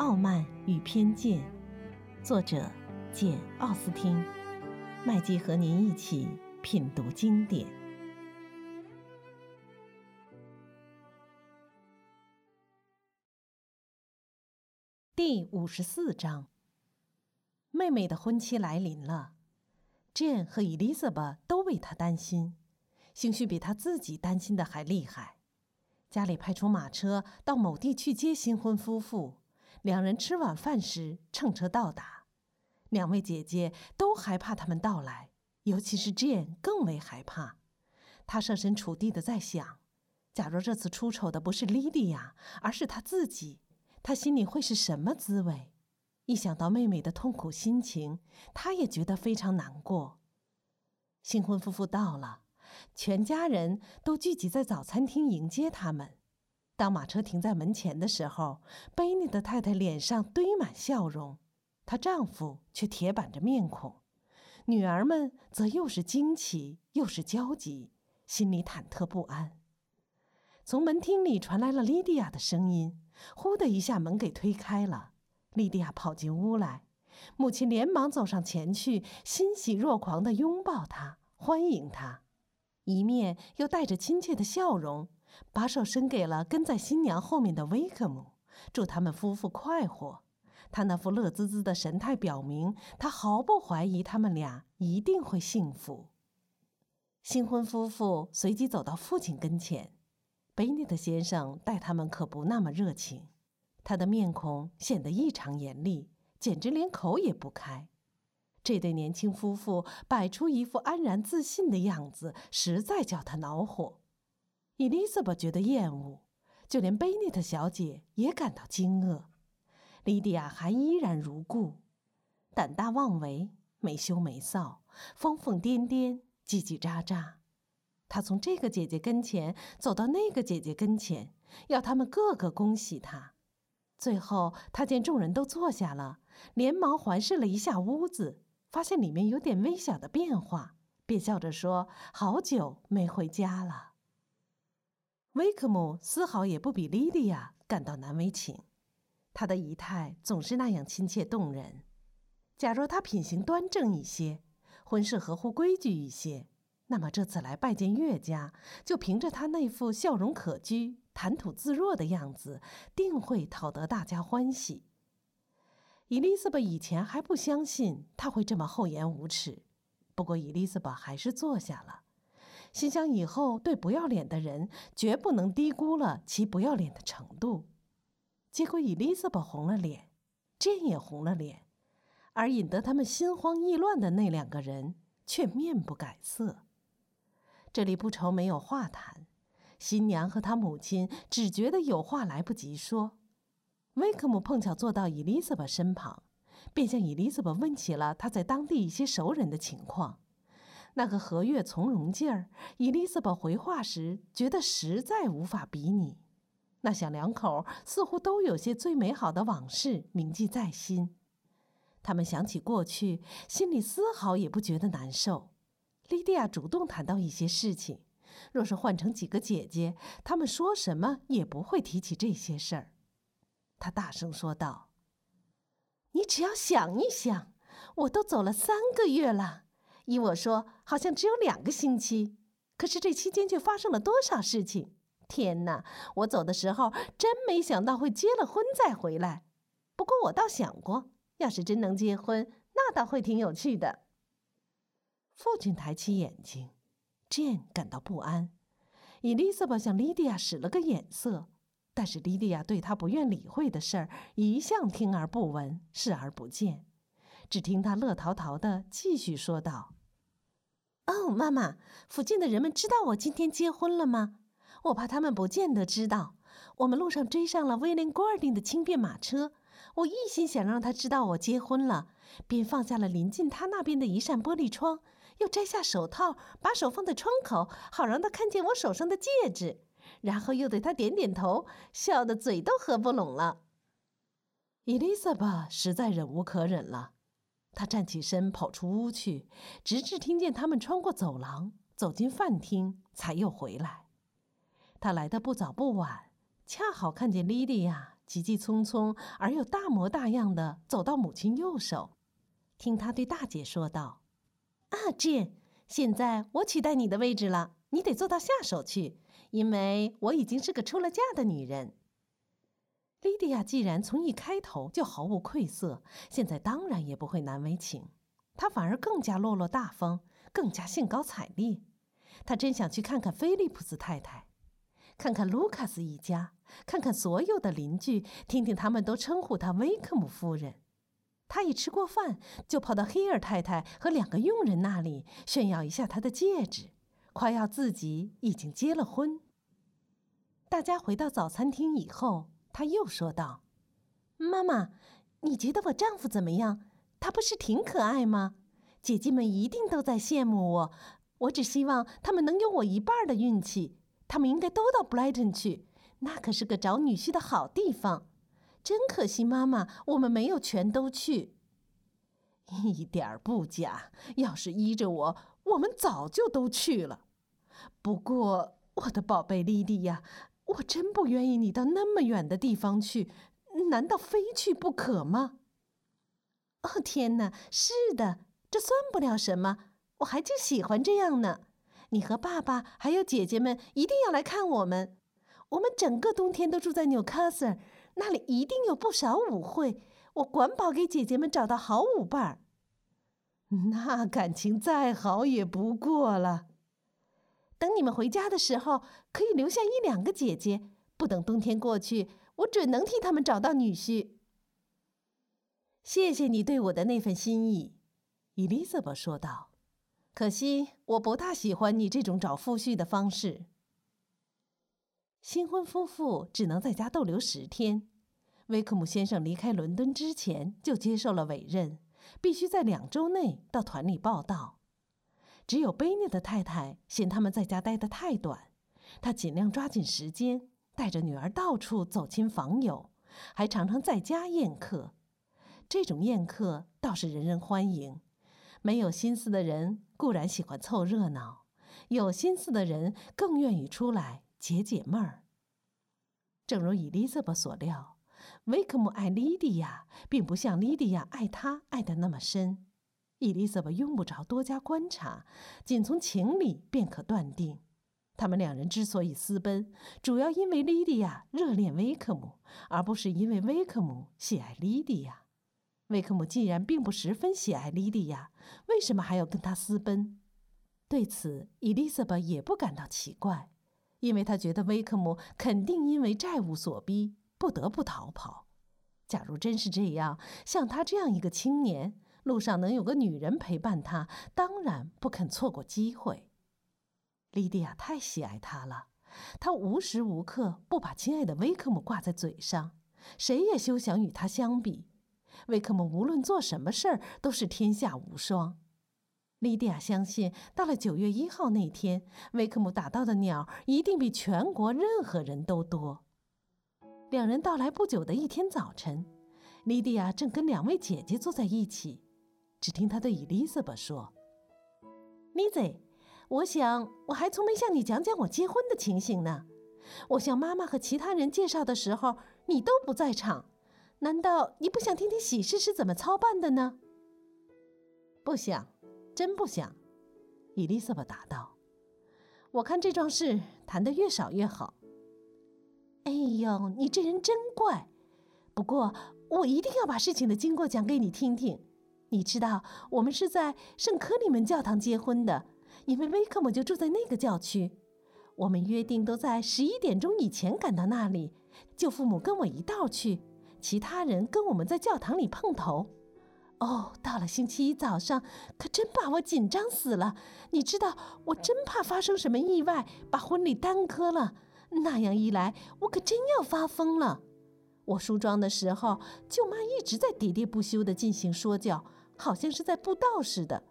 傲慢与偏见》，作者简·奥斯汀。麦基和您一起品读经典。第五十四章，妹妹的婚期来临了，Jane 和 Elizabeth 都为她担心，兴许比她自己担心的还厉害。家里派出马车到某地去接新婚夫妇，两人吃晚饭时乘车到达。两位姐姐都害怕他们到来，尤其是 Jane 更为害怕。她设身处地的在想：假如这次出丑的不是莉莉亚，而是她自己，她心里会是什么滋味？一想到妹妹的痛苦心情，她也觉得非常难过。新婚夫妇到了，全家人都聚集在早餐厅迎接他们。当马车停在门前的时候，贝尼的太太脸上堆满笑容。她丈夫却铁板着面孔，女儿们则又是惊奇又是焦急，心里忐忑不安。从门厅里传来了莉迪亚的声音，呼的一下，门给推开了。莉迪亚跑进屋来，母亲连忙走上前去，欣喜若狂地拥抱她，欢迎她，一面又带着亲切的笑容，把手伸给了跟在新娘后面的威克姆，祝他们夫妇快活。他那副乐滋滋的神态表明，他毫不怀疑他们俩一定会幸福。新婚夫妇随即走到父亲跟前，贝内特先生待他们可不那么热情，他的面孔显得异常严厉，简直连口也不开。这对年轻夫妇摆出一副安然自信的样子，实在叫他恼火。伊丽莎白觉得厌恶，就连贝内特小姐也感到惊愕。莉迪亚还依然如故，胆大妄为，没羞没臊，疯疯癫癫，叽叽喳喳。她从这个姐姐跟前走到那个姐姐跟前，要他们个个恭喜她。最后，她见众人都坐下了，连忙环视了一下屋子，发现里面有点微小的变化，便笑着说：“好久没回家了。”威克姆丝毫也不比莉迪亚感到难为情。他的仪态总是那样亲切动人。假若他品行端正一些，婚事合乎规矩一些，那么这次来拜见岳家，就凭着他那副笑容可掬、谈吐自若的样子，定会讨得大家欢喜。伊丽莎白以前还不相信他会这么厚颜无耻，不过伊丽莎白还是坐下了，心想以后对不要脸的人，绝不能低估了其不要脸的程度。结果，伊丽莎白红了脸，Jane 也红了脸，而引得他们心慌意乱的那两个人却面不改色。这里不愁没有话谈，新娘和她母亲只觉得有话来不及说。威克姆碰巧坐到伊丽莎白身旁，便向伊丽莎白问起了他在当地一些熟人的情况。那个和悦从容劲儿，伊丽莎白回话时觉得实在无法比拟。那小两口似乎都有些最美好的往事铭记在心，他们想起过去，心里丝毫也不觉得难受。莉迪亚主动谈到一些事情，若是换成几个姐姐，她们说什么也不会提起这些事儿。她大声说道：“你只要想一想，我都走了三个月了，依我说，好像只有两个星期，可是这期间却发生了多少事情！”天哪！我走的时候真没想到会结了婚再回来。不过我倒想过，要是真能结婚，那倒会挺有趣的。父亲抬起眼睛，Jane 感到不安。伊丽莎白向莉迪亚使了个眼色，但是莉迪亚对她不愿理会的事儿一向听而不闻，视而不见。只听她乐淘淘的继续说道：“哦，妈妈，附近的人们知道我今天结婚了吗？”我怕他们不见得知道，我们路上追上了威廉·戈尔丁的轻便马车。我一心想让他知道我结婚了，便放下了临近他那边的一扇玻璃窗，又摘下手套，把手放在窗口，好让他看见我手上的戒指。然后又对他点点头，笑得嘴都合不拢了。伊丽莎白实在忍无可忍了，她站起身跑出屋去，直至听见他们穿过走廊走进饭厅，才又回来。他来的不早不晚，恰好看见莉迪亚急急匆匆而又大模大样的走到母亲右手，听他对大姐说道：“啊，Jane，现在我取代你的位置了，你得坐到下手去，因为我已经是个出了嫁的女人。”莉迪亚既然从一开头就毫无愧色，现在当然也不会难为情，她反而更加落落大方，更加兴高采烈。她真想去看看菲利普斯太太，看看卢卡斯一家，看看所有的邻居，听听他们都称呼她威克姆夫人。她一吃过饭，就跑到黑尔太太和两个佣人那里炫耀一下她的戒指，夸耀自己已经结了婚。大家回到早餐厅以后。他又说道：“妈妈，你觉得我丈夫怎么样？他不是挺可爱吗？姐姐们一定都在羡慕我。我只希望他们能有我一半的运气。他们应该都到 Brighton 去，那可是个找女婿的好地方。真可惜，妈妈，我们没有全都去。一点儿不假。要是依着我，我们早就都去了。不过，我的宝贝莉莉呀。”我真不愿意你到那么远的地方去，难道非去不可吗？哦天哪，是的，这算不了什么，我还就喜欢这样呢。你和爸爸还有姐姐们一定要来看我们。我们整个冬天都住在纽卡斯尔，那里一定有不少舞会。我管保给姐姐们找到好舞伴儿。那感情再好也不过了。等你们回家的时候，可以留下一两个姐姐。不等冬天过去，我准能替他们找到女婿。谢谢你对我的那份心意，伊丽莎白说道。可惜我不大喜欢你这种找夫婿的方式。新婚夫妇只能在家逗留十天。威克姆先生离开伦敦之前就接受了委任，必须在两周内到团里报道。只有贝尼的太太嫌他们在家待得太短，她尽量抓紧时间，带着女儿到处走亲访友，还常常在家宴客。这种宴客倒是人人欢迎。没有心思的人固然喜欢凑热闹，有心思的人更愿意出来解解闷儿。正如伊丽莎白所料，维克姆爱莉迪亚，并不像莉迪亚爱他爱得那么深。伊丽莎白用不着多加观察，仅从情理便可断定，他们两人之所以私奔，主要因为莉迪亚热恋威克姆，而不是因为威克姆喜爱莉迪亚。威克姆既然并不十分喜爱莉迪亚，为什么还要跟他私奔？对此，伊丽莎白也不感到奇怪，因为她觉得威克姆肯定因为债务所逼，不得不逃跑。假如真是这样，像他这样一个青年，路上能有个女人陪伴他，当然不肯错过机会。莉迪亚太喜爱他了，他无时无刻不把亲爱的威克姆挂在嘴上，谁也休想与他相比。威克姆无论做什么事儿都是天下无双。莉迪亚相信，到了九月一号那天，威克姆打到的鸟一定比全国任何人都多。两人到来不久的一天早晨，莉迪亚正跟两位姐姐坐在一起。只听他对伊丽莎白说：“丽子，我想我还从没向你讲讲我结婚的情形呢。我向妈妈和其他人介绍的时候，你都不在场。难道你不想听听喜事是怎么操办的呢？”“不想，真不想。”伊丽莎白答道。“我看这桩事谈得越少越好。”“哎呦，你这人真怪！不过我一定要把事情的经过讲给你听听。”你知道，我们是在圣科里门教堂结婚的，因为威克姆就住在那个教区。我们约定都在十一点钟以前赶到那里，舅父母跟我一道去，其他人跟我们在教堂里碰头。哦，到了星期一早上，可真把我紧张死了。你知道，我真怕发生什么意外，把婚礼耽搁了。那样一来，我可真要发疯了。我梳妆的时候，舅妈一直在喋喋不休地进行说教。好像是在布道似的，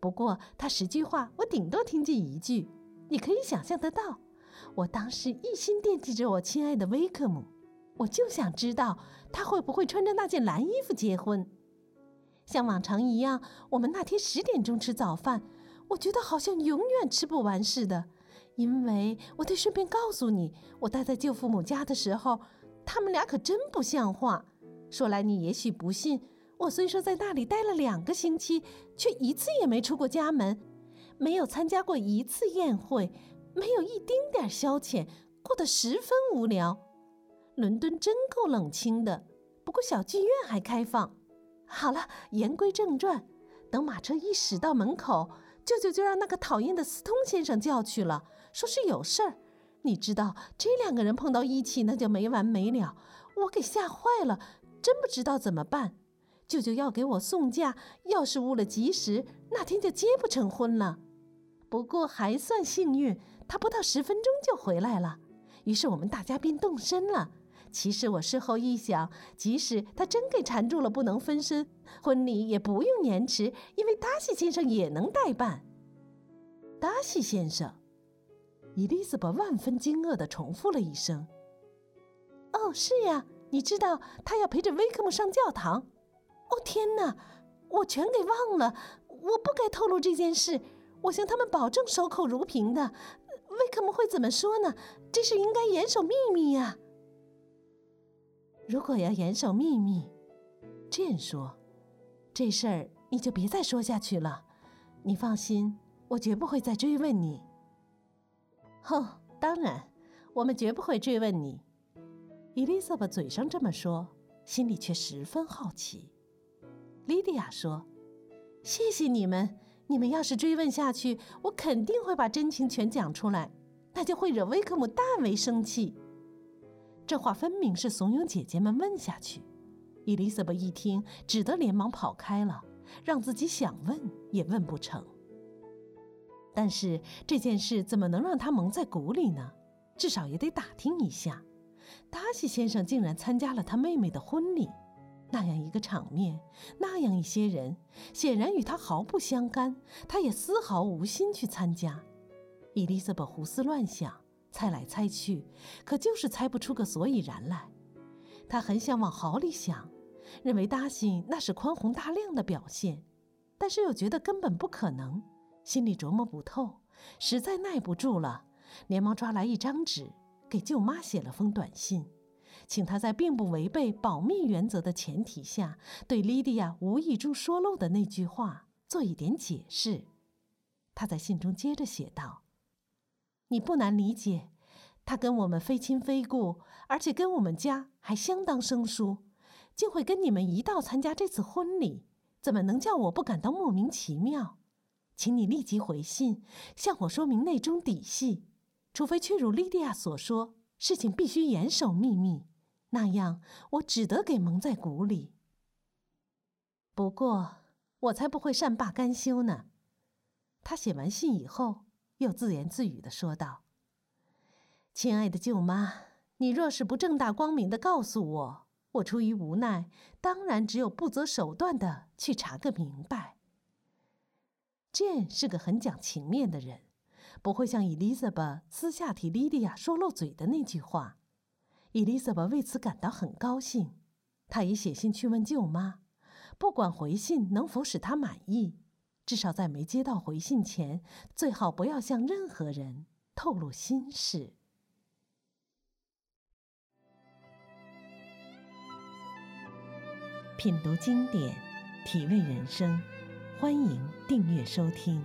不过他十句话，我顶多听见一句。你可以想象得到，我当时一心惦记着我亲爱的威克姆，我就想知道他会不会穿着那件蓝衣服结婚。像往常一样，我们那天十点钟吃早饭，我觉得好像永远吃不完似的，因为我得顺便告诉你，我待在舅父母家的时候，他们俩可真不像话。说来你也许不信，我虽说在那里待了两个星期，却一次也没出过家门，没有参加过一次宴会，没有一丁点消遣，过得十分无聊。伦敦真够冷清的，不过小剧院还开放。好了，言归正传，等马车一驶到门口，舅舅就让那个讨厌的斯通先生叫去了，说是有事儿。你知道，这两个人碰到一起那就没完没了，我给吓坏了，真不知道怎么办。舅舅要给我送嫁，要是误了吉时，那天就结不成婚了。不过还算幸运，他不到十分钟就回来了，于是我们大家便动身了。其实我事后一想，即使他真给缠住了，不能分身，婚礼也不用延迟，因为达西先生也能代办。达西先生，伊丽莎白万分惊愕地重复了一声：“哦，是呀，你知道他要陪着威克姆上教堂。哦，天哪，我全给忘了，我不该透露这件事。我向他们保证守口如瓶的。威克姆会怎么说呢？这是应该严守秘密呀。”如果要严守秘密，这样说，这事儿你就别再说下去了。你放心，我绝不会再追问你。哼，当然，我们绝不会追问你。伊丽莎白嘴上这么说，心里却十分好奇。莉迪亚说：“谢谢你们，你们要是追问下去，我肯定会把真情全讲出来，那就会惹威克姆大为生气。”这话分明是怂恿姐姐们问下去。伊丽莎白一听，只得连忙跑开了，让自己想问也问不成。但是这件事怎么能让她蒙在鼓里呢？至少也得打听一下。达西先生竟然参加了他妹妹的婚礼，那样一个场面，那样一些人，显然与他毫不相干，他也丝毫无心去参加。伊丽莎白胡思乱想。猜来猜去，可就是猜不出个所以然来。他很想往好里想，认为达西那是宽宏大量的表现，但是又觉得根本不可能，心里琢磨不透，实在耐不住了，连忙抓来一张纸，给舅妈写了封短信，请他在并不违背保密原则的前提下，对莉迪亚无意中说漏的那句话做一点解释。他在信中接着写道。你不难理解，他跟我们非亲非故，而且跟我们家还相当生疏，竟会跟你们一道参加这次婚礼，怎么能叫我不感到莫名其妙？请你立即回信，向我说明内中底细，除非确如莉迪亚所说，事情必须严守秘密，那样我只得给蒙在鼓里。不过，我才不会善罢甘休呢。他写完信以后。又自言自语的说道：“亲爱的舅妈，你若是不正大光明的告诉我，我出于无奈，当然只有不择手段的去查个明白。”剑是个很讲情面的人，不会像伊丽莎白私下替莉迪亚说漏嘴的那句话。伊丽莎白为此感到很高兴，她也写信去问舅妈，不管回信能否使她满意。至少在没接到回信前，最好不要向任何人透露心事。品读经典，体味人生，欢迎订阅收听。